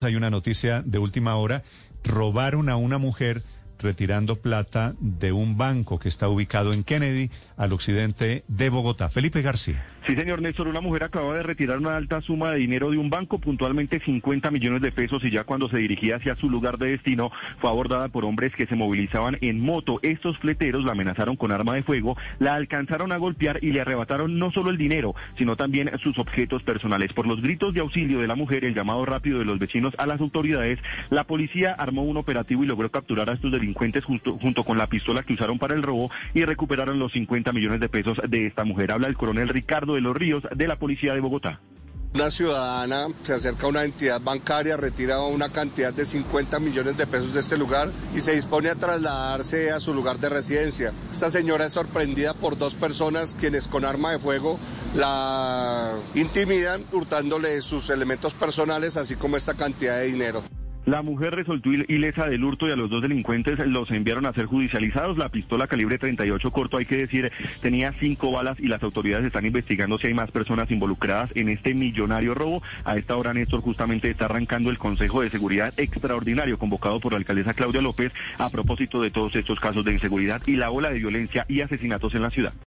Hay una noticia de última hora. Robaron a una mujer retirando plata de un banco que está ubicado en Kennedy, al occidente de Bogotá. Felipe García. Sí, señor Néstor, una mujer acaba de retirar una alta suma de dinero de un banco, puntualmente 50 millones de pesos, y ya cuando se dirigía hacia su lugar de destino, fue abordada por hombres que se movilizaban en moto. Estos fleteros la amenazaron con arma de fuego, la alcanzaron a golpear y le arrebataron no solo el dinero, sino también sus objetos personales. Por los gritos de auxilio de la mujer, el llamado rápido de los vecinos a las autoridades, la policía armó un operativo y logró capturar a estos delincuentes junto, junto con la pistola que usaron para el robo y recuperaron los 50 millones de pesos de esta mujer. Habla el coronel Ricardo de los Ríos de la Policía de Bogotá. Una ciudadana se acerca a una entidad bancaria, retira una cantidad de 50 millones de pesos de este lugar y se dispone a trasladarse a su lugar de residencia. Esta señora es sorprendida por dos personas quienes con arma de fuego la intimidan, hurtándole sus elementos personales, así como esta cantidad de dinero. La mujer resultó ilesa del hurto y a los dos delincuentes los enviaron a ser judicializados. La pistola calibre 38 corto, hay que decir, tenía cinco balas y las autoridades están investigando si hay más personas involucradas en este millonario robo. A esta hora, Néstor, justamente está arrancando el Consejo de Seguridad Extraordinario convocado por la alcaldesa Claudia López a propósito de todos estos casos de inseguridad y la ola de violencia y asesinatos en la ciudad.